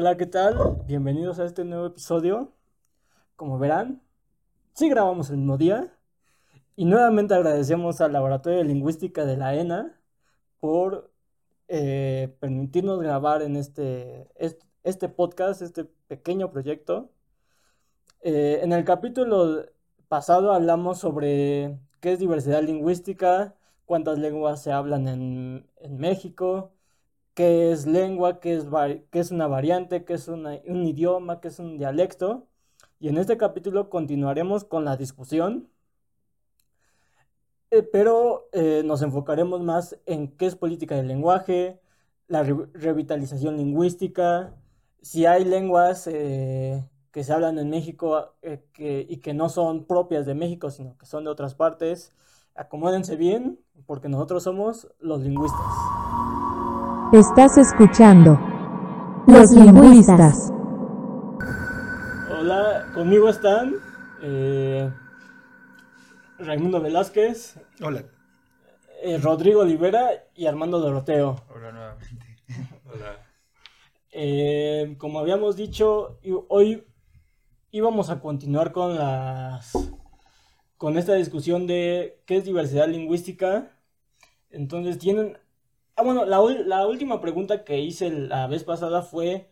Hola, ¿qué tal? Bienvenidos a este nuevo episodio. Como verán, sí grabamos el mismo día. Y nuevamente agradecemos al Laboratorio de Lingüística de la ENA por eh, permitirnos grabar en este, este, podcast, este pequeño proyecto. Eh, en el capítulo pasado hablamos sobre qué es diversidad lingüística, cuántas lenguas se hablan en, en México, qué es lengua, qué es, qué es una variante, qué es un idioma, qué es un dialecto. Y en este capítulo continuaremos con la discusión, eh, pero eh, nos enfocaremos más en qué es política del lenguaje, la revitalización lingüística, si hay lenguas eh, que se hablan en México y que no son propias de México, sino que son de otras partes. Acomódense bien, porque nosotros somos los lingüistas. Estás escuchando Los Lingüistas. Hola, conmigo están eh, Raimundo Velázquez. Hola. Eh, Rodrigo Olivera y Armando Doroteo. Hola nuevamente. Hola. Eh, como habíamos dicho, hoy íbamos a continuar con las con esta discusión de qué es diversidad lingüística. Entonces tienen Ah, bueno, la, última pregunta que hice la vez pasada fue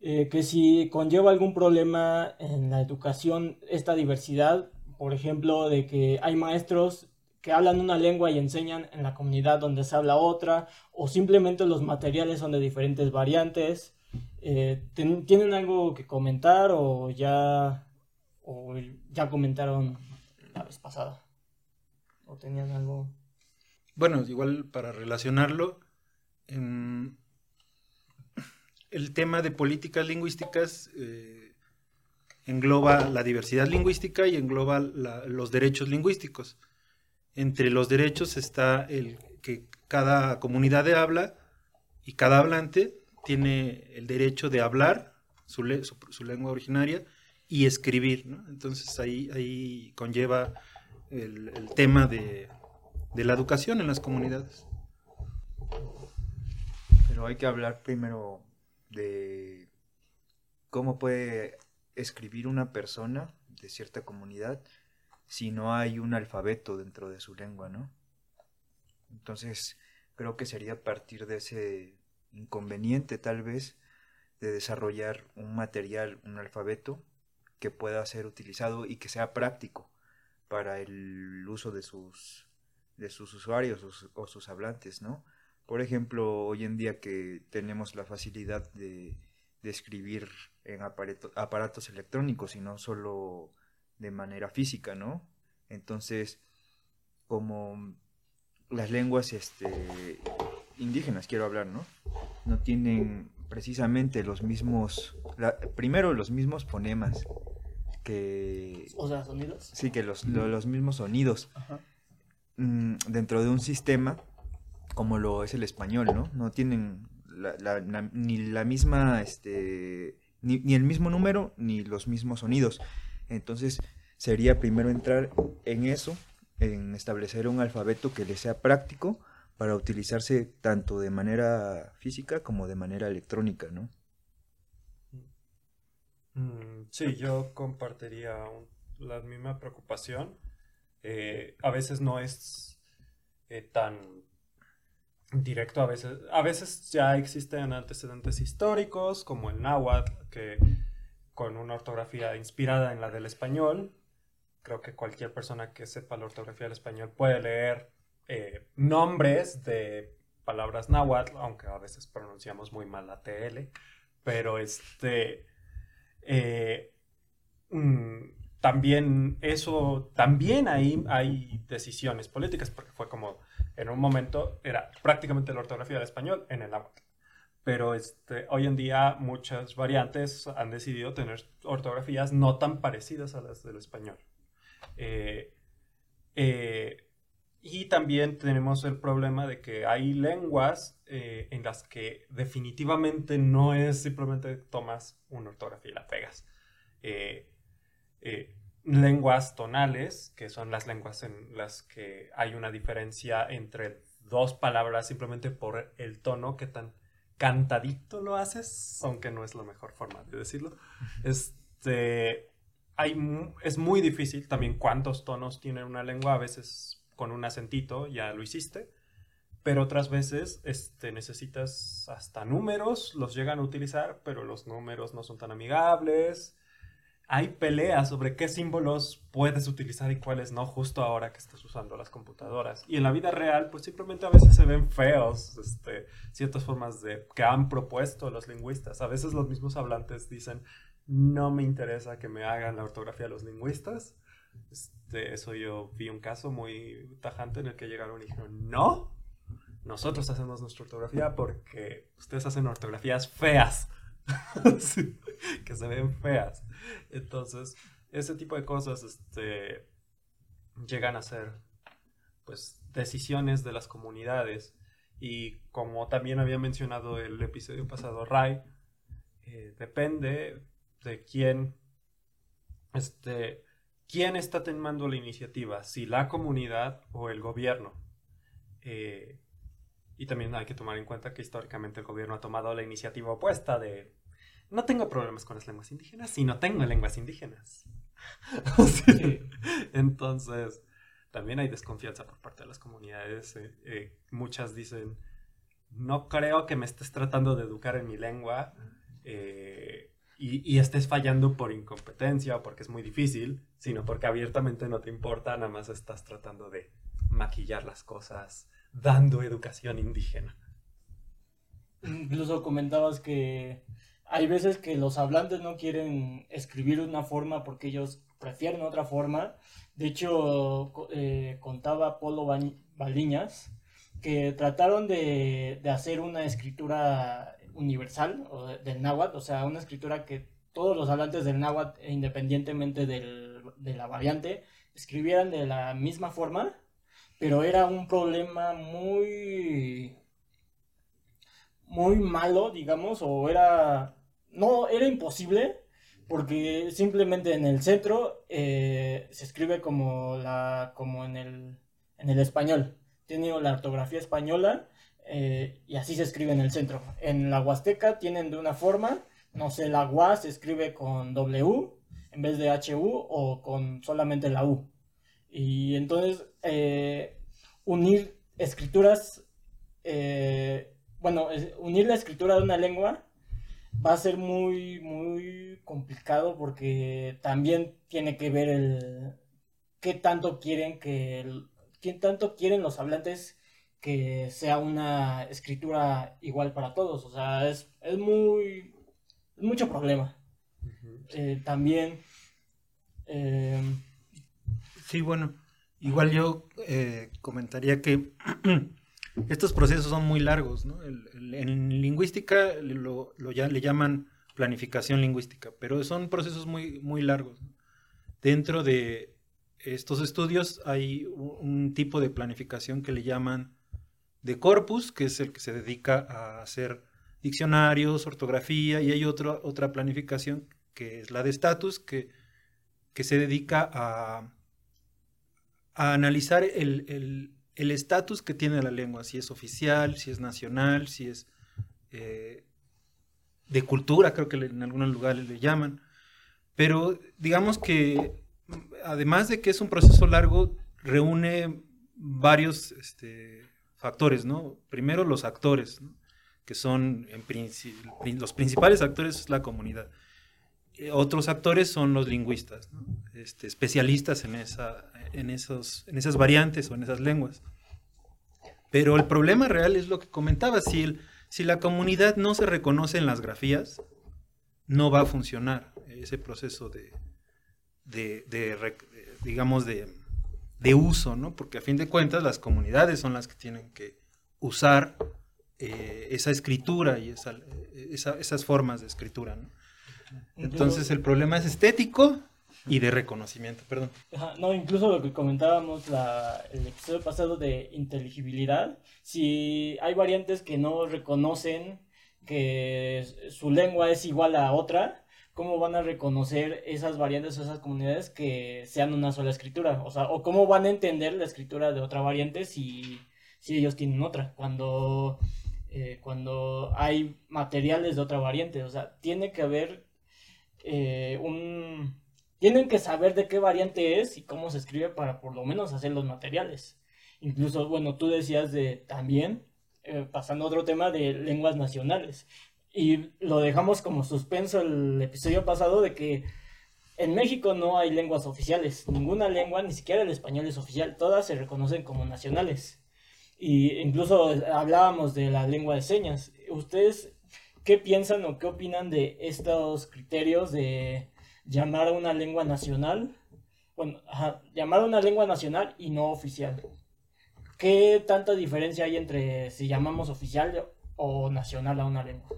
eh, que si conlleva algún problema en la educación esta diversidad, por ejemplo, de que hay maestros que hablan una lengua y enseñan en la comunidad donde se habla otra, o simplemente los materiales son de diferentes variantes. Eh, ¿Tienen algo que comentar o ya, o ya comentaron la vez pasada? ¿O tenían algo? Bueno, igual para relacionarlo, el tema de políticas lingüísticas eh, engloba la diversidad lingüística y engloba los derechos lingüísticos. Entre los derechos está el que cada comunidad de habla y cada hablante tiene el derecho de hablar su, lengua originaria y escribir. Entonces ahí, ahí conlleva el tema de de la educación en las comunidades. Pero hay que hablar primero de cómo puede escribir una persona de cierta comunidad si no hay un alfabeto dentro de su lengua, ¿no? Entonces, creo que sería partir de ese inconveniente tal vez de desarrollar un material, un alfabeto que pueda ser utilizado y que sea práctico para el uso de sus de sus usuarios o, sus hablantes, ¿no? Por ejemplo, hoy en día que tenemos la facilidad de, escribir en aparatos electrónicos y no solo de manera física, ¿no? Entonces, como las lenguas este, indígenas, quiero hablar, ¿no? No tienen precisamente los mismos, primero los mismos fonemas que... O sea, sonidos. Sí, que los, los mismos sonidos. Ajá. Mm, dentro de un sistema como lo es el español, ¿no? No tienen ni la misma, este, ni, el mismo número, ni los mismos sonidos. Entonces, sería primero entrar en eso, en establecer un alfabeto que le sea práctico para utilizarse tanto de manera física como de manera electrónica, ¿no? Mm, sí, yo compartiría la misma preocupación eh, a veces no es eh, tan directo, a veces, a veces ya existen antecedentes históricos, como el náhuatl, que con una ortografía inspirada en la del español, creo que cualquier persona que sepa la ortografía del español puede leer eh, nombres de palabras náhuatl, aunque a veces pronunciamos muy mal la TL, pero este... Mm, también eso, también ahí hay decisiones políticas, porque fue como, en un momento era prácticamente la ortografía del español en el agua. Pero este, hoy en día muchas variantes han decidido tener ortografías no tan parecidas a las del español. Eh, eh, y también tenemos el problema de que hay lenguas eh, en las que definitivamente no es simplemente tomas una ortografía y la pegas. Eh, lenguas tonales, que son las lenguas en las que hay una diferencia entre dos palabras simplemente por el tono, que tan cantadito lo haces, aunque no es la mejor forma de decirlo. Este, hay, es muy difícil también cuántos tonos tiene una lengua, a veces con un acentito ya lo hiciste, pero otras veces este, necesitas hasta números, los llegan a utilizar, pero los números no son tan amigables hay peleas sobre qué símbolos puedes utilizar y cuáles no, justo ahora que estás usando las computadoras. Y en la vida real, pues simplemente a veces se ven feos este, ciertas formas de que han propuesto los lingüistas. A veces los mismos hablantes dicen, no me interesa que me hagan la ortografía los lingüistas. Este, eso yo vi un caso muy tajante en el que llegaron y dijeron, no, nosotros hacemos nuestra ortografía porque ustedes hacen ortografías feas. que se ven feas. Entonces, ese tipo de cosas este, llegan a ser pues decisiones de las comunidades y como también había mencionado el episodio pasado Ray, eh, depende de quién este, quién está tomando la iniciativa, si la comunidad o el gobierno. Eh, y también hay que tomar en cuenta que históricamente el gobierno ha tomado la iniciativa opuesta de no tengo problemas con las lenguas indígenas, sino tengo lenguas indígenas. Entonces, también hay desconfianza por parte de las comunidades. Eh, eh, muchas dicen, no creo que me estés tratando de educar en mi lengua eh, y, y, estés fallando por incompetencia o porque es muy difícil, sino porque abiertamente no te importa, nada más estás tratando de maquillar las cosas dando educación indígena. Incluso comentabas que hay veces que los hablantes no quieren escribir una forma porque ellos prefieren otra forma. De hecho, eh, contaba Polo Baliñas que trataron de, hacer una escritura universal del náhuatl, o sea, una escritura que todos los hablantes del náhuatl, independientemente de la variante, escribieran de la misma forma pero era un problema muy muy malo, digamos, o era no era imposible porque simplemente en el centro eh, se escribe como la como en el en el español. Tiene la ortografía española eh, y así se escribe en el centro. En la huasteca tienen de una forma no sé la UA se escribe con W en vez de HU o con solamente la U y entonces, eh, unir escrituras, eh, bueno, unir la escritura de una lengua va a ser muy, muy complicado porque también tiene que ver el qué tanto quieren que, qué tanto quieren los hablantes que sea una escritura igual para todos. O sea, es, es muy, es mucho problema. Eh, también... Sí, bueno, igual yo eh, comentaría que estos procesos son muy largos, ¿no? en lingüística lo, ya, le llaman planificación lingüística, pero son procesos muy, muy largos. Dentro de estos estudios hay un, tipo de planificación que le llaman de corpus, que es el que se dedica a hacer diccionarios, ortografía, y hay otra otra planificación que es la de status, que, que se dedica a a analizar el estatus que tiene la lengua, si es oficial, si es nacional, si es eh, de cultura, creo que en algunos lugares le llaman. Pero digamos que además de que es un proceso largo, reúne varios este, factores, ¿no? Primero los actores, que son en los principales actores es la comunidad. Eh, otros actores son los lingüistas, este, especialistas en, esa, en, esos, en esas variantes o en esas lenguas. Pero el problema real es lo que comentaba, si, si la comunidad no se reconoce en las grafías, no va a funcionar ese proceso de, de, digamos, de, uso, ¿no? Porque a fin de cuentas las comunidades son las que tienen que usar eh, esa escritura y esa, esas formas de escritura, ¿no? Entonces el problema es estético y de reconocimiento, perdón. no, incluso lo que comentábamos la, el episodio pasado de inteligibilidad, si hay variantes que no reconocen que su lengua es igual a otra, ¿cómo van a reconocer esas variantes o esas comunidades que sean una sola escritura? O sea, o cómo van a entender la escritura de otra variante si, si ellos tienen otra. Cuando eh, cuando hay materiales de otra variante. O sea, tiene que haber eh, un... Tienen que saber de qué variante es y cómo se escribe para por lo menos hacer los materiales. Incluso, bueno, tú decías de también, eh, pasando a otro tema de lenguas nacionales. Y lo dejamos como suspenso el episodio pasado de que en México no hay lenguas oficiales. Ninguna lengua, ni siquiera el español es oficial. Todas se reconocen como nacionales. Y incluso hablábamos de la lengua de señas. ¿Ustedes qué piensan o qué opinan de estos criterios de llamar a una lengua nacional? Bueno, llamar a una lengua nacional y no oficial. ¿Qué tanta diferencia hay entre si llamamos oficial o nacional a una lengua?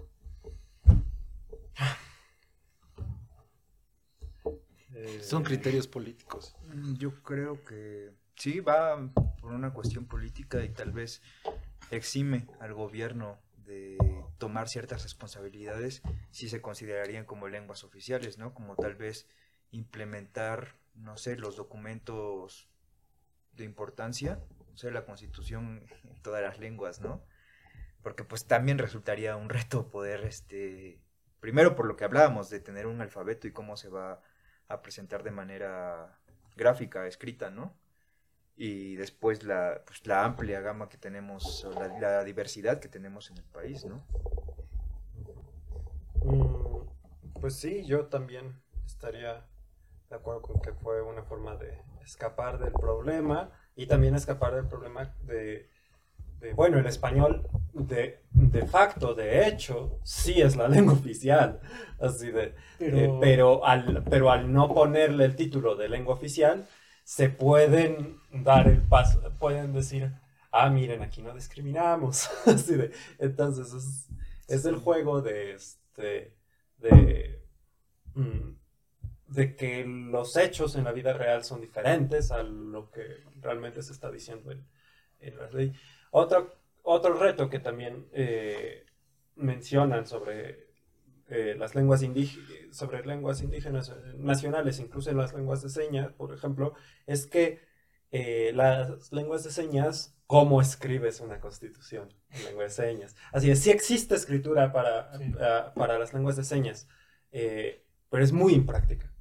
Son criterios políticos. Mm, yo creo que sí, va por una cuestión política y tal vez exime al gobierno de tomar ciertas responsabilidades si se considerarían como lenguas oficiales, ¿no? Como tal vez implementar, no sé, los documentos de importancia, o sea, la constitución en todas las lenguas, ¿no? Porque pues también resultaría un reto poder, este, primero por lo que hablábamos de tener un alfabeto y cómo se va a presentar de manera gráfica, escrita, ¿no? Y después la, pues, la amplia gama que tenemos, la, la, diversidad que tenemos en el país, ¿no? Mm, pues sí, yo también estaría de acuerdo con que fue una forma de escapar del problema y también escapar del problema de bueno, el español de, de, facto, de hecho, sí es la lengua oficial. Así de, pero... Eh, pero, al, pero al no ponerle el título de lengua oficial, se pueden dar el paso, pueden decir, ah, miren, aquí no discriminamos. Así de, entonces es, es el juego de, este, de, mm, de que los hechos en la vida real son diferentes a lo que realmente se está diciendo en, en la ley. Otro, otro reto que también eh, mencionan sobre eh, las lenguas indígenas, sobre lenguas indígenas eh, nacionales, incluso en las lenguas de señas, por ejemplo, es que las lenguas de señas, ¿cómo escribes una constitución en lengua de señas? Así es, sí existe escritura para, para las lenguas de señas, pero es muy impráctica.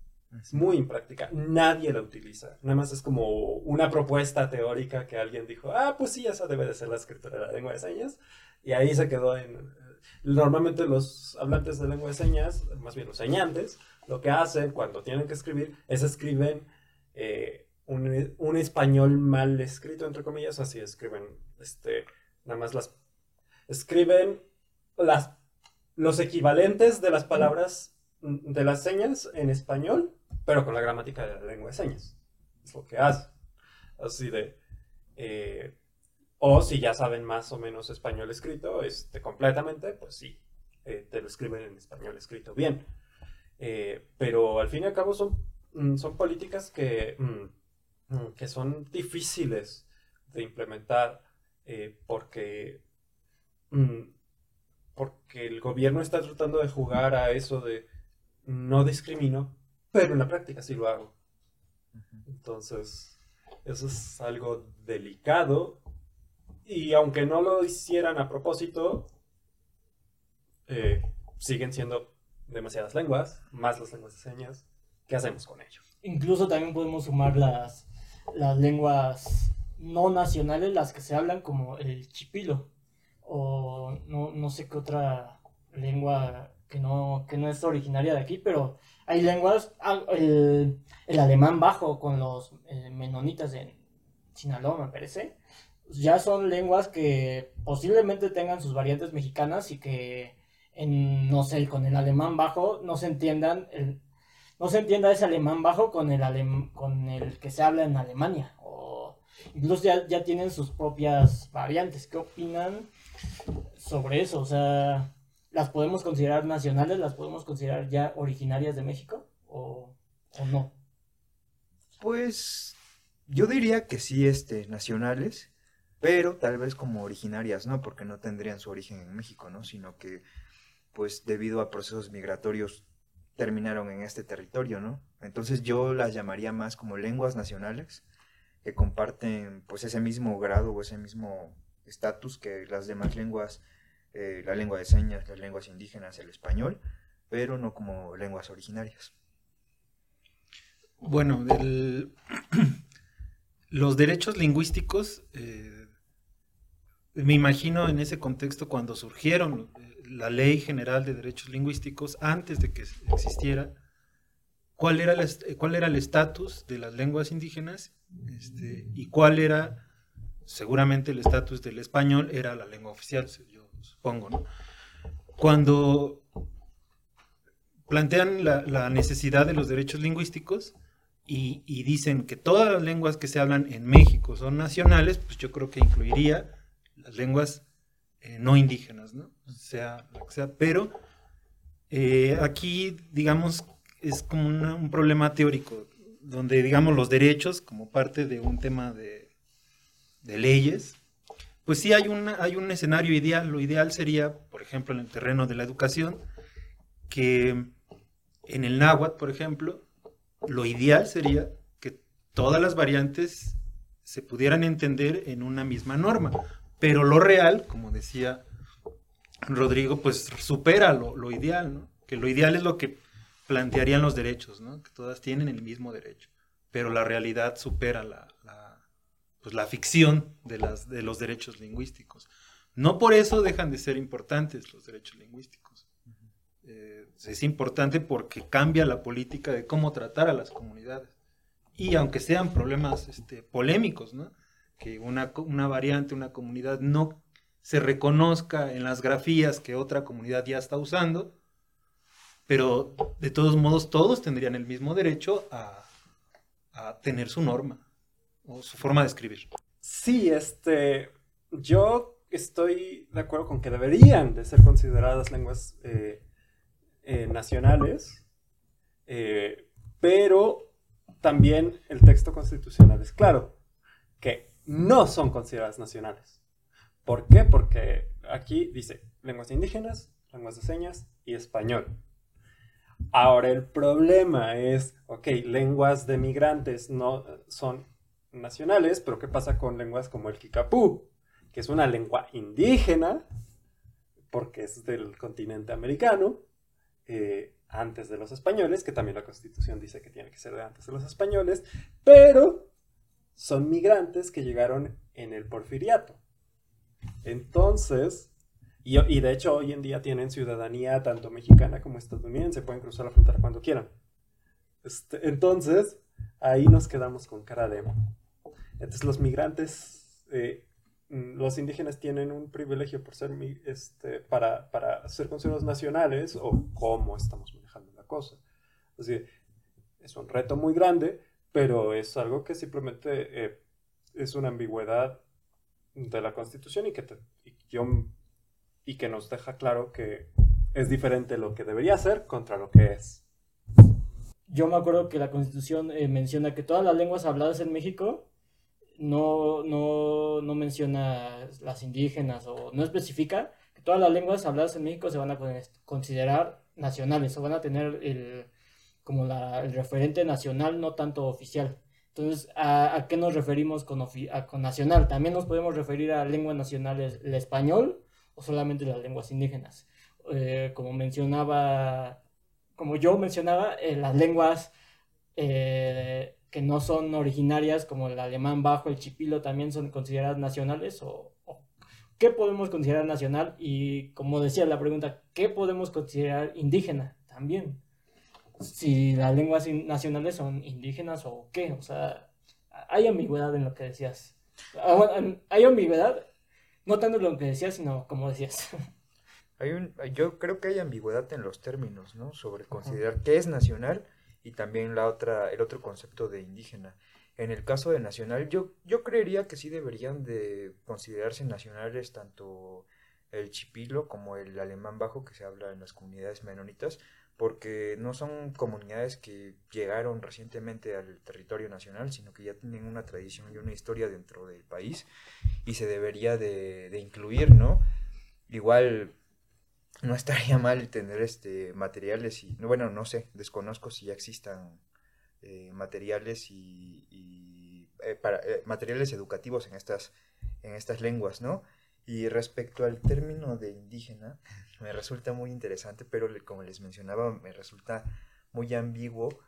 Es muy impráctica. Nadie la utiliza. Nada más es como una propuesta teórica que alguien dijo, ah, pues sí, esa debe de ser la escritura de la lengua de señas. Y ahí se quedó en... Normalmente los hablantes de lengua de señas, más bien los señantes, lo que hacen cuando tienen que escribir es escriben eh, un, español mal escrito, entre comillas, así escriben, este, nada más las... Escriben las, los equivalentes de las palabras de las señas en español pero con la gramática de la lengua de señas. Es lo que hace. Así de... Eh, o si ya saben más o menos español escrito, este, completamente, pues sí, eh, te lo escriben en español escrito bien. Eh, pero al fin y al cabo son, mm, son políticas que, mm, mm, que son difíciles de implementar porque, porque el gobierno está tratando de jugar a eso de no discrimino, pero en la práctica sí lo hago. Entonces, eso es algo delicado y aunque no lo hicieran a propósito, eh, siguen siendo demasiadas lenguas, más las lenguas de señas. ¿Qué hacemos con ellos? Incluso también podemos sumar las, las lenguas no nacionales, las que se hablan como el chipilo, o no, no sé qué otra lengua que no, que no es originaria de aquí, pero hay lenguas, ah, el, alemán bajo con los eh, menonitas en Sinaloa, me parece, ya son lenguas que posiblemente tengan sus variantes mexicanas y que, en, no sé, con el alemán bajo no se entiendan, no se entienda ese alemán bajo con el, con el que se habla en Alemania, o incluso ya, ya tienen sus propias variantes. ¿Qué opinan sobre eso? O sea ¿Las podemos considerar nacionales? ¿Las podemos considerar ya originarias de México? ¿O, no? Pues yo diría que sí, este, nacionales, pero tal vez como originarias, ¿no? Porque no tendrían su origen en México, ¿no? Sino que, pues debido a procesos migratorios, terminaron en este territorio, ¿no? Entonces yo las llamaría más como lenguas nacionales, que comparten pues ese mismo grado o ese mismo estatus que las demás lenguas eh, la lengua de señas, las lenguas indígenas, el español, pero no como lenguas originarias. Bueno, el- los derechos lingüísticos, eh, me imagino en ese contexto cuando surgieron eh, la Ley General de Derechos Lingüísticos, antes de que existiera, cuál era eh, el estatus de las lenguas indígenas este, y cuál era, seguramente el estatus del español era la lengua oficial, yo supongo, ¿no? Cuando plantean la, la necesidad de los derechos lingüísticos y, y dicen que todas las lenguas que se hablan en México son nacionales, pues yo creo que incluiría las lenguas eh, no indígenas, ¿no? Sea sea, pero eh, aquí, digamos, es como un problema teórico, donde, digamos, los derechos, como parte de un tema de, leyes, pues sí hay, una, hay un escenario ideal. Lo ideal sería, por ejemplo, en el terreno de la educación, que en el náhuatl, por ejemplo, lo ideal sería que todas las variantes se pudieran entender en una misma norma. Pero lo real, como decía Rodrigo, pues supera lo, lo ideal, ¿no? Que lo ideal es lo que plantearían los derechos, ¿no? Que todas tienen el mismo derecho. Pero la realidad supera la, la, pues, la ficción de, las, de los derechos lingüísticos. No por eso dejan de ser importantes los derechos lingüísticos. Eh, es importante porque cambia la política de cómo tratar a las comunidades. Y aunque sean problemas este, polémicos, ¿no? Que una, una variante, una comunidad no se reconozca en las grafías que otra comunidad ya está usando, pero de todos modos todos tendrían el mismo derecho a, a tener su norma o su forma de escribir. Sí, este, yo estoy de acuerdo con que deberían de ser consideradas lenguas eh, eh, nacionales, eh, pero también el texto constitucional es claro que no son consideradas nacionales. ¿Por qué? Porque aquí dice lenguas indígenas, lenguas de señas y español. Ahora el problema es, ok, lenguas de migrantes no son nacionales, pero ¿qué pasa con lenguas como el Kikapú? Que es una lengua indígena, porque es del continente americano, eh, antes de los españoles, que también la constitución dice que tiene que ser de antes de los españoles, pero son migrantes que llegaron en el porfiriato. Entonces, y, de hecho hoy en día tienen ciudadanía tanto mexicana como estadounidense, pueden cruzar la frontera cuando quieran. Este, entonces, ahí nos quedamos con cara de... Entonces los migrantes, eh, los indígenas tienen un privilegio por ser, este, para, para ser considerados nacionales o cómo estamos manejando la cosa. Es un reto muy grande, pero es algo que simplemente eh, es una ambigüedad de la Constitución y que, te- y yo, y que nos deja claro que es diferente lo que debería ser contra lo que es. Yo me acuerdo que la Constitución eh, menciona que todas las lenguas habladas en México no, no, no menciona las indígenas o no especifica que todas las lenguas habladas en México se van a con- considerar nacionales o van a tener el, como la, el referente nacional, no tanto oficial. Entonces, ¿a, a qué nos referimos con, a- con nacional? También nos podemos referir a lenguas nacionales, el español o solamente las lenguas indígenas. Eh, como mencionaba como yo mencionaba, eh, las lenguas eh, que no son originarias, como el alemán bajo, el chipilo, también son consideradas nacionales o qué podemos considerar nacional y como decía la pregunta, ¿qué podemos considerar indígena también? Si las lenguas nacionales son indígenas o qué, o sea, hay ambigüedad en lo que decías. Ah, bueno, Hay ambigüedad, no tanto en lo que decías, sino como decías. Hay un, yo creo que hay ambigüedad en los términos, ¿no? Sobre considerar qué es nacional y también la otra, el otro concepto de indígena. En el caso de nacional, yo, yo creería que sí deberían de considerarse nacionales tanto el chipilo como el alemán bajo que se habla en las comunidades menonitas, porque no son comunidades que llegaron recientemente al territorio nacional, sino que ya tienen una tradición y una historia dentro del país y se debería de, incluir, ¿no? Igual no estaría mal tener este materiales y bueno no sé desconozco si ya existan eh, materiales y, eh, eh, materiales educativos en estas en estas lenguas no Y respecto al término de indígena, me resulta muy interesante, pero como les mencionaba, me resulta muy ambiguo.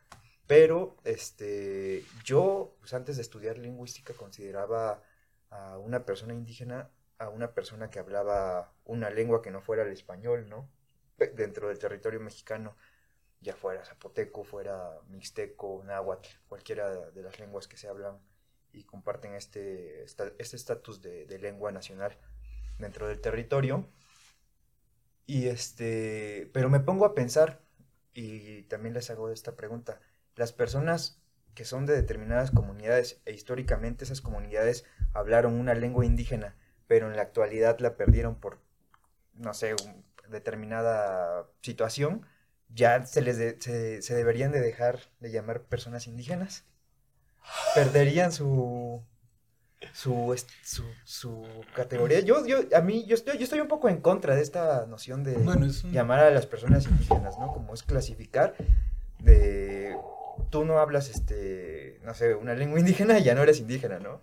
Pero este, yo, pues, antes de estudiar lingüística, consideraba a una persona indígena a una persona que hablaba una lengua que no fuera el español, ¿no? Dentro del territorio mexicano, ya fuera zapoteco, fuera mixteco, náhuatl, cualquiera de las lenguas que se hablan y comparten este este estatus de, de lengua nacional dentro del territorio. Y este, pero me pongo a pensar, y también les hago esta pregunta, las personas que son de determinadas comunidades e históricamente esas comunidades hablaron una lengua indígena, pero en la actualidad la perdieron por, no sé, determinada situación, ya se les se deberían de dejar de llamar personas indígenas. Perderían su su, su, su categoría. Yo, yo, a mí, yo estoy, yo estoy un poco en contra de esta noción de Bueno, es un- llamar a las personas indígenas, ¿no? Como es clasificar de tú no hablas este, no sé, una lengua indígena y ya no eres indígena, ¿no?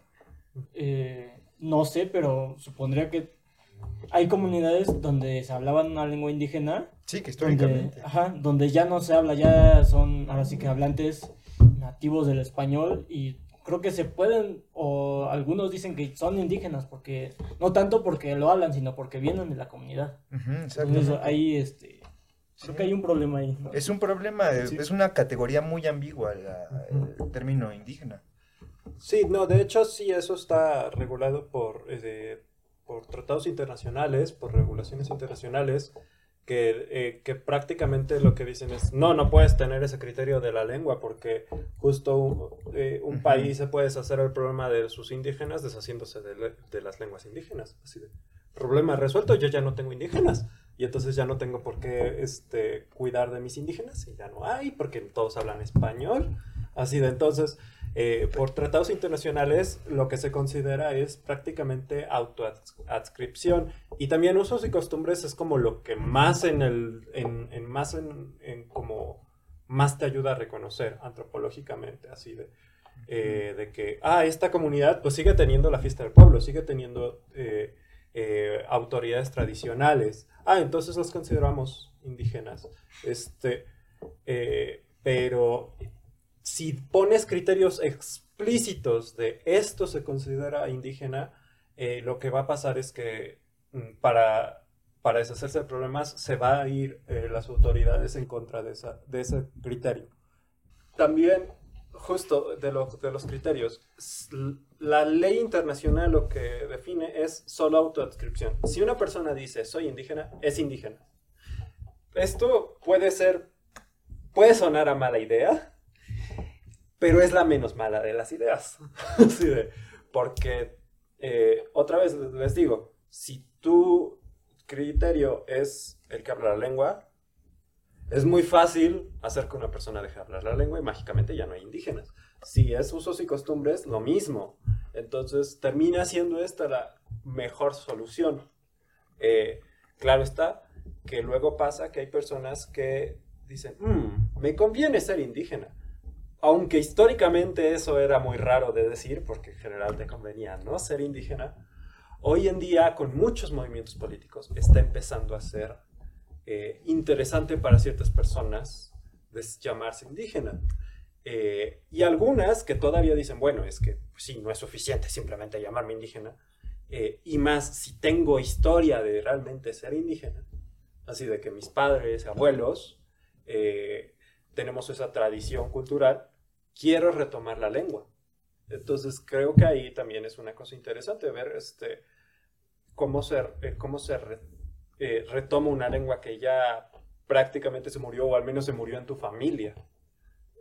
Eh, no sé, pero supondría que hay comunidades donde se hablaban una lengua indígena, Sí, que donde, históricamente. ajá, donde ya no se habla, ya son ahora sí que hablantes nativos del español y creo que se pueden, o algunos dicen que son indígenas, porque no tanto porque lo hablan, sino porque vienen de la comunidad. Entonces ahí, este, creo que hay un problema ahí. ¿no? Es un problema, es, Sí. es una categoría muy ambigua la- el término indígena. Sí, no, de hecho sí, eso está regulado por, eh, por tratados internacionales, por regulaciones internacionales, que, eh, que prácticamente lo que dicen es, no, no puedes tener ese criterio de la lengua porque justo un, eh, un país se puede deshacer el problema de sus indígenas deshaciéndose de, de las lenguas indígenas. Así de, problema resuelto, yo ya no tengo indígenas. Y entonces ya no tengo por qué este, cuidar de mis indígenas y ya no hay, porque todos hablan español. Así de entonces, eh, por tratados internacionales, lo que se considera es prácticamente autoadscripción. Y también usos y costumbres es como lo que más en el, en, más en, como más te ayuda a reconocer antropológicamente, así de, eh, de que, ah, esta comunidad pues sigue teniendo la fiesta del pueblo, sigue teniendo eh, eh, autoridades tradicionales. Ah, entonces los consideramos indígenas. Este, pero si pones criterios explícitos de esto se considera indígena, eh, lo que va a pasar es que mm, para, para deshacerse de problemas se va a ir eh, las autoridades en contra de, ese criterio. También, justo de, lo- de los criterios, la ley internacional lo que define es solo autoadscripción. Si una persona dice soy indígena, es indígena. Esto puede ser, puede sonar a mala idea, pero es la menos mala de las ideas. Así de- porque, eh, otra vez les digo, si tu criterio es el que habla la lengua, es muy fácil hacer que una persona deje de hablar la lengua y mágicamente ya no hay indígenas. Si es usos y costumbres, lo mismo. Entonces termina siendo esta la mejor solución. Eh, claro está que luego pasa que hay personas que dicen, "Mm, me conviene ser indígena. Aunque históricamente eso era muy raro de decir, porque en general te convenía no ser indígena, hoy en día con muchos movimientos políticos está empezando a ser eh, interesante para ciertas personas llamarse indígena. Eh, y algunas que todavía dicen, bueno, es que pues, sí, no es suficiente simplemente llamarme indígena, eh, y más si tengo historia de realmente ser indígena, así de que mis padres, abuelos, eh, tenemos esa tradición cultural, quiero retomar la lengua. Entonces creo que ahí también es una cosa interesante ver este, cómo se, eh, cómo se eh, retoma una lengua que ya prácticamente se murió o al menos se murió en tu familia.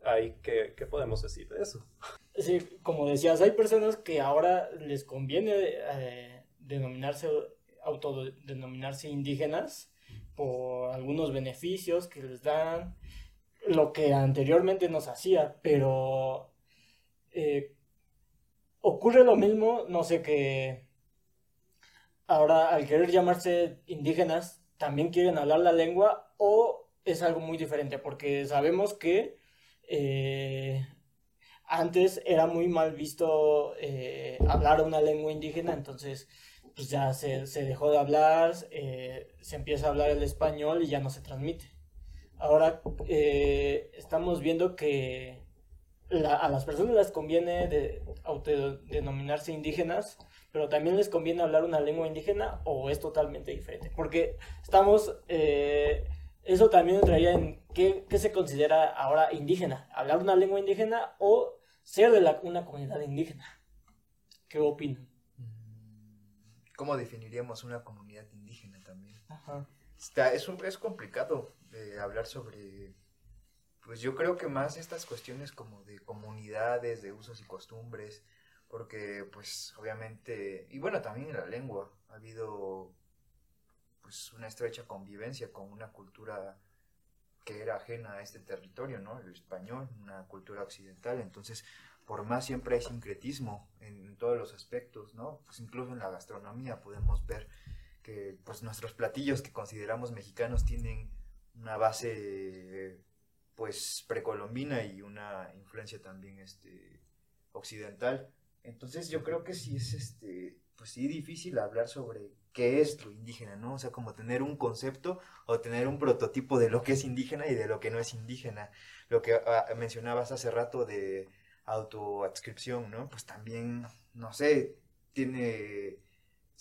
Ahí, ¿qué, qué podemos decir de eso? Sí, como decías, hay personas que ahora les conviene eh, denominarse, autodenominarse indígenas por algunos beneficios que les dan, lo que anteriormente nos hacía, pero eh, ocurre lo mismo, no sé, que ahora al querer llamarse indígenas, también quieren hablar la lengua o es algo muy diferente, porque sabemos que eh, antes era muy mal visto eh, hablar una lengua indígena, entonces pues ya se, se dejó de hablar, eh, se empieza a hablar el español y ya no se transmite. Ahora eh, estamos viendo que la- a las personas les conviene de, autodenominarse indígenas, pero también les conviene hablar una lengua indígena o es totalmente diferente. Porque estamos, eh, eso también entraría en qué, qué se considera ahora indígena, hablar una lengua indígena o ser de la- una comunidad indígena. ¿Qué opinan? ¿Cómo definiríamos una comunidad indígena también? Ajá. Es, un- es complicado hablar sobre, pues yo creo que más estas cuestiones como de comunidades, de usos y costumbres, porque pues obviamente, y bueno, también en la lengua ha habido pues una estrecha convivencia con una cultura que era ajena a este territorio, ¿no? El español, una cultura occidental, entonces por más siempre hay sincretismo en, en todos los aspectos, ¿no? Pues incluso en la gastronomía podemos ver que pues nuestros platillos que consideramos mexicanos tienen una base pues precolombina y una influencia también este occidental. Entonces yo creo que sí es este pues sí difícil hablar sobre qué es lo indígena, ¿no? O sea, como tener un concepto o tener un prototipo de lo que es indígena y de lo que no es indígena. Lo que ah, mencionabas hace rato de autoadscripción, ¿no? Pues también, no sé, tiene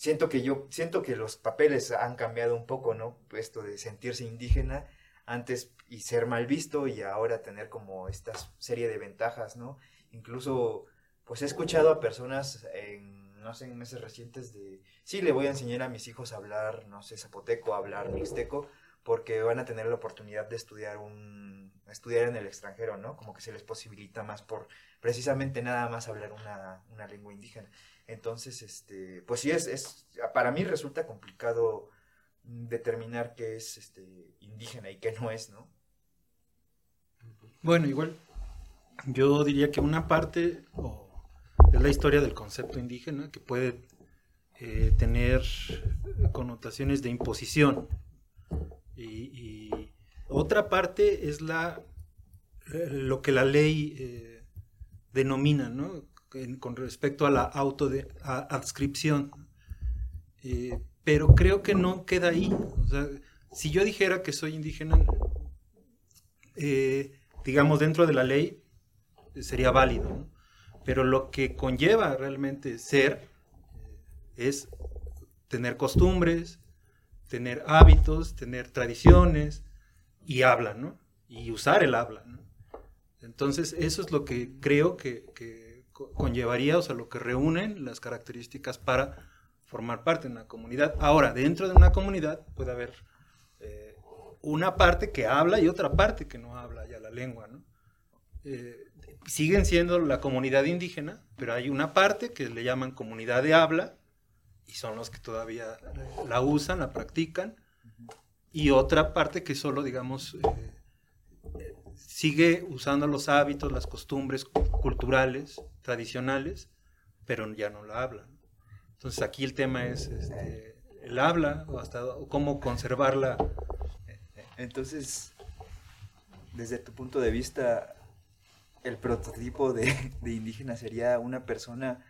siento que yo siento que los papeles han cambiado un poco, ¿no? Esto de sentirse indígena antes y ser mal visto y ahora tener como esta serie de ventajas, ¿no? Incluso pues he escuchado a personas en no sé, en meses recientes de sí le voy a enseñar a mis hijos a hablar, no sé, zapoteco, a hablar mixteco porque van a tener la oportunidad de estudiar un estudiar en el extranjero, ¿no? Como que se les posibilita más por precisamente nada más hablar una, una lengua indígena. Entonces, este, pues sí, es, es, para mí resulta complicado determinar qué es este, indígena y qué no es, ¿no? Bueno, igual, yo diría que una parte es la historia del concepto indígena que puede eh, tener connotaciones de imposición. Y otra parte es eh, lo que la ley eh, denomina, ¿no? En- con respecto a la autoadscripción. Eh, pero creo que no queda ahí. Si yo dijera que soy indígena, eh, digamos, dentro de la ley, sería válido. ¿no? Pero lo que conlleva realmente ser es tener costumbres, tener hábitos, tener tradiciones y habla, ¿no? Y usar el habla. Entonces, eso es lo que creo que, que co- conllevaría, o sea, lo que reúnen las características para formar parte de una comunidad. Ahora, dentro de una comunidad puede haber eh, una parte que habla y otra parte que no habla ya la lengua, ¿no? Eh, siguen siendo la comunidad indígena, pero hay una parte que le llaman comunidad de habla y son los que todavía la usan, la practican, y otra parte que solo, digamos, eh, sigue usando los hábitos, las costumbres cu- culturales, tradicionales, pero ya no la hablan. Entonces aquí el tema es este, el habla, o hasta cómo conservarla. Entonces, desde tu punto de vista, el prototipo de, de indígena sería una persona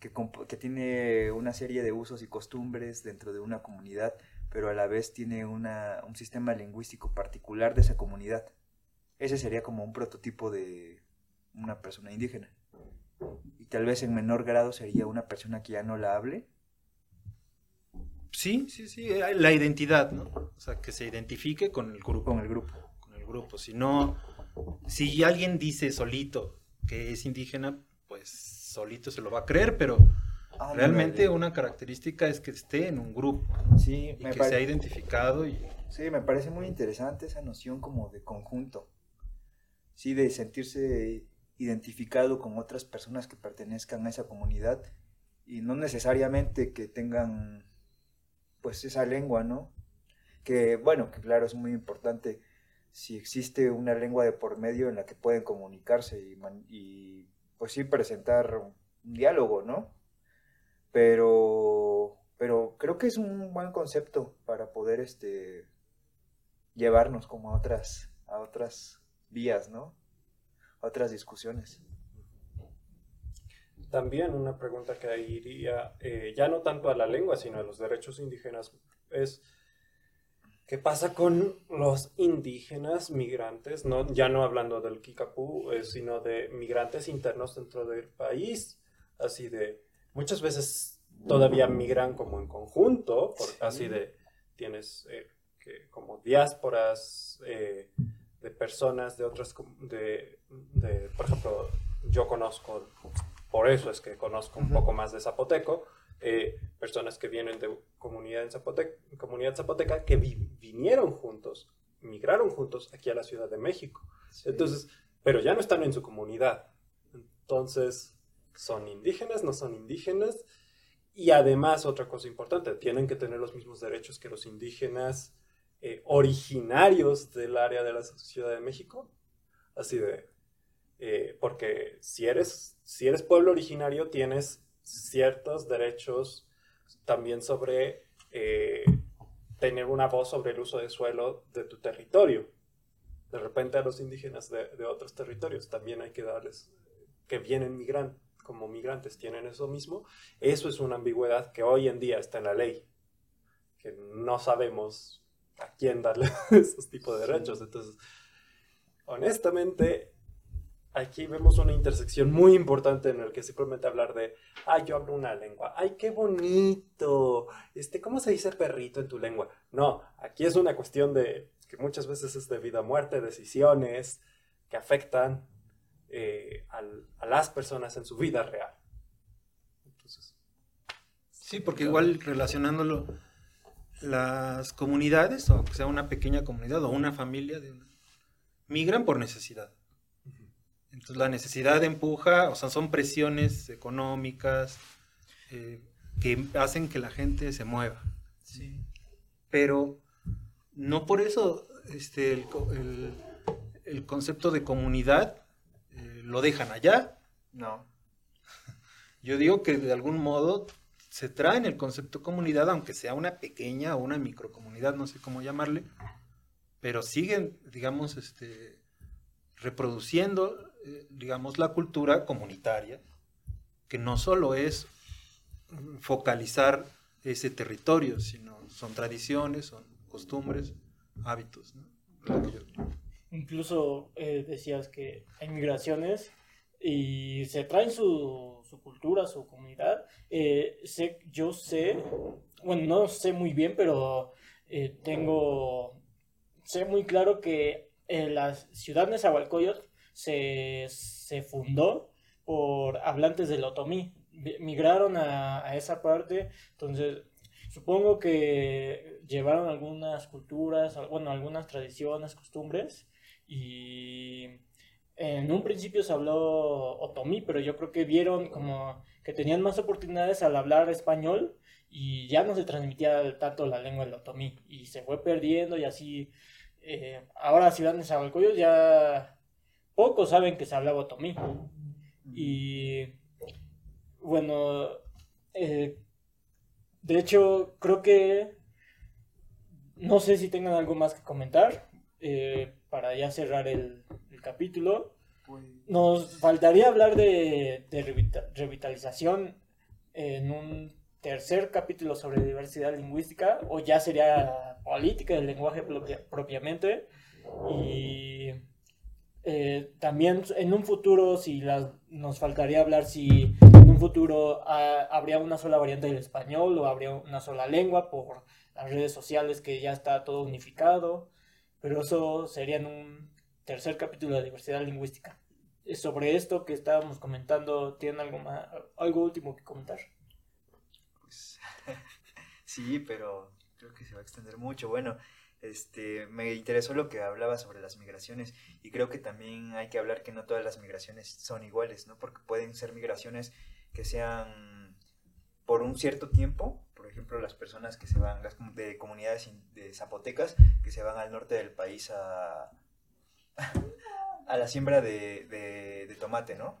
que, que tiene una serie de usos y costumbres dentro de una comunidad, pero a la vez tiene una, un sistema lingüístico particular de esa comunidad. Ese sería como un prototipo de una persona indígena. Y tal vez en menor grado sería una persona que ya no la hable. Sí, sí, sí, eh, la identidad, ¿no? O sea, que se identifique con el grupo. Con el grupo. Con el grupo. Si no, si alguien dice solito que es indígena, pues solito se lo va a creer, pero Ah, realmente una característica es que esté en un grupo Sí, y me que pare- sea identificado y Sí, me parece muy interesante esa noción como de conjunto. Sí, de sentirse identificado con otras personas que pertenezcan a esa comunidad y no necesariamente que tengan pues esa lengua, ¿no? Que bueno, que claro, es muy importante si existe una lengua de por medio en la que pueden comunicarse y, y pues sí presentar un diálogo, ¿no? Pero, pero creo que es un buen concepto para poder este, llevarnos como a otras, a otras vías, ¿no? A otras discusiones. también una pregunta que iría eh, ya no tanto a la lengua, sino a los derechos indígenas es ¿qué pasa con los indígenas migrantes? Ya no hablando del Kikapú, eh, sino de migrantes internos dentro del país, así de muchas veces todavía migran como en conjunto, por, así de tienes eh, que, como diásporas de personas de otras, de, de, por ejemplo, yo conozco por eso es que conozco un poco más de zapoteco, eh, personas que vienen de comunidad, en zapoteca, comunidad zapoteca que vinieron juntos, migraron juntos aquí a la Ciudad de México. Entonces, pero ya no están en su comunidad. Entonces, ¿son indígenas? ¿No son indígenas? Y además, otra cosa importante, tienen que tener los mismos derechos que los indígenas eh, originarios del área de la Ciudad de México. Así de, eh, porque si eres, si eres pueblo originario tienes ciertos derechos también sobre eh, tener una voz sobre el uso de suelo de tu territorio. De repente a los indígenas de, de otros territorios también hay que darles, que vienen migran, como migrantes, tienen eso mismo. Eso es una ambigüedad que hoy en día está en la ley, que no sabemos a quién darle esos tipos de derechos. Entonces, honestamente, aquí vemos una intersección muy importante en el que simplemente hablar de, ay, yo hablo una lengua, ay, qué bonito, este, ¿cómo se dice perrito en tu lengua? No, aquí es una cuestión de que muchas veces es de vida muerte, decisiones que afectan eh, a las personas en su vida real. Entonces, sí, porque igual relacionándolo, las comunidades, o sea una pequeña comunidad o una familia, migran por necesidad entonces la necesidad empuja, o sea, son presiones económicas eh, que hacen que la gente se mueva. Sí. Pero no por eso este, el, concepto de comunidad lo dejan allá. No. Yo digo que de algún modo se traen el concepto comunidad, aunque sea una pequeña o una microcomunidad, no sé cómo llamarle, pero siguen, digamos, este, reproduciendo eh, digamos, la cultura comunitaria, que no solo es focalizar ese territorio, sino son tradiciones, son costumbres, hábitos. Incluso eh, decías que hay migraciones y se traen su, su cultura, su comunidad. Eh, sé, yo sé, bueno, no sé muy bien, pero tengo, sé muy claro que la ciudad de Nezahualcóyotl se, fundó por hablantes del otomí. Migraron a, esa parte, entonces supongo que llevaron algunas culturas, bueno, algunas tradiciones, costumbres, y en un principio se habló otomí, pero yo creo que vieron como que tenían más oportunidades al hablar español y ya no se transmitía tanto la lengua del otomí, y se fue perdiendo y así. Eh, ahora Ciudad de Zabalcoyo ya pocos saben que se hablaba otomí. Y bueno, eh, de hecho, creo que no sé si tengan algo más que comentar eh, para ya cerrar el, capítulo. Pues Nos faltaría hablar de, revitalización en un tercer capítulo sobre diversidad lingüística, o ya sería política del lenguaje propiamente. Y eh, también en un futuro, si nos faltaría hablar si en un futuro ah, habría una sola variante del español o habría una sola lengua por las redes sociales que ya está todo unificado, pero eso sería en un tercer capítulo de diversidad lingüística. Sobre esto que estábamos comentando, ¿tienen algo, más, algo último que comentar? Pues, sí, pero creo que se va a extender mucho. Bueno, este, me interesó lo que hablaba sobre las migraciones y creo que también hay que hablar que no todas las migraciones son iguales, ¿no? Porque pueden ser migraciones que sean por un cierto tiempo, ejemplo, las personas que se van de comunidades de zapotecas que se van al norte del país a, a la siembra de, de, tomate, ¿no?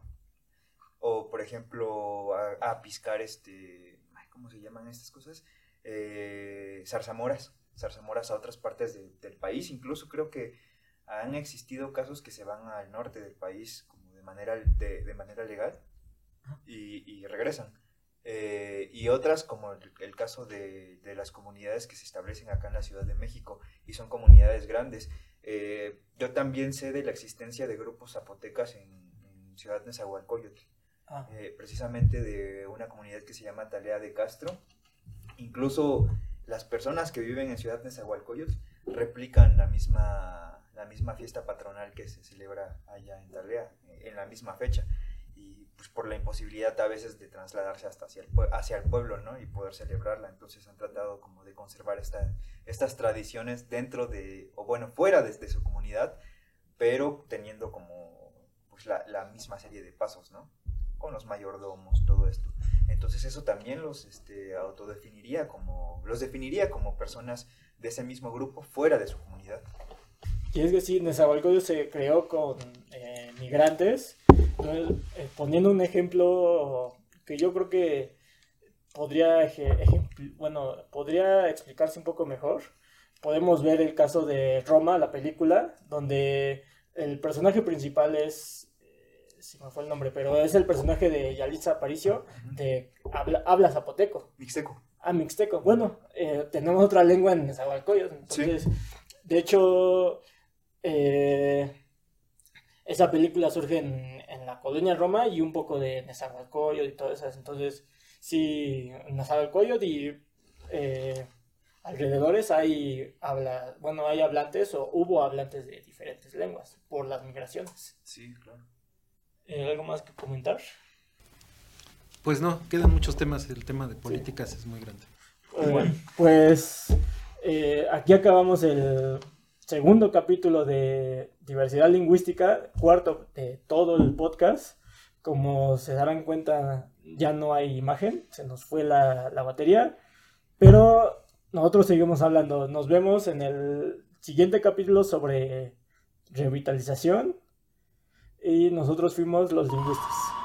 O, por ejemplo, a, a piscar este, ¿cómo se llaman estas cosas? Eh, zarzamoras zarzamoras a otras partes del país. Incluso creo que han existido casos que se van al norte del país como de manera, de, manera legal y, y regresan. Eh, y otras, como el, el caso de, de las comunidades que se establecen acá en la Ciudad de México y son comunidades grandes. Eh, yo también sé de la existencia de grupos zapotecas en, en Ciudad Nezahualcóyotl, Ah, eh, precisamente de una comunidad que se llama Talea de Castro. Incluso las personas que viven en Ciudad Nezahualcóyotl replican la misma, la misma fiesta patronal que se celebra allá en Talea, eh, en la misma fecha. Y pues por la imposibilidad a veces de trasladarse hasta hacia el, hacia el pueblo, ¿no? Y poder celebrarla. Entonces han tratado como de conservar esta, estas tradiciones dentro de, o bueno, fuera de, de su comunidad, pero teniendo como pues la, la misma serie de pasos, ¿no? Con los mayordomos, todo esto. Entonces eso también los este, autodefiniría como, los definiría como personas de ese mismo grupo fuera de su comunidad. Y es que sí, Nezahualcóyotl se creó con eh, migrantes. Entonces, eh, poniendo un ejemplo que yo creo que podría, bueno, podría explicarse un poco mejor. Podemos ver el caso de Roma, la película, donde el personaje principal es, eh, se me fue el nombre, pero es el personaje de Yalitza Aparicio, de habla, habla zapoteco. Mixteco. Ah, mixteco. Bueno, eh, tenemos otra lengua en Nezahualcóyotl. Entonces, de hecho, eh, esa película surge en, en la colonia Roma y un poco de Nezahualcóyotl y todas esas. Entonces, sí, Nezahualcóyotl y eh, alrededores hay habla, bueno, hay hablantes o hubo hablantes de diferentes lenguas por las migraciones. Sí, claro. Eh, ¿Algo más que comentar? Pues no, quedan muchos temas. El tema de políticas es muy grande. Eh, pues eh, aquí acabamos el segundo capítulo de diversidad lingüística, cuarto de todo el podcast. Como se darán cuenta, ya no hay imagen, se nos fue la, la batería, pero nosotros seguimos hablando. Nos vemos en el siguiente capítulo sobre revitalización y nosotros fuimos los lingüistas.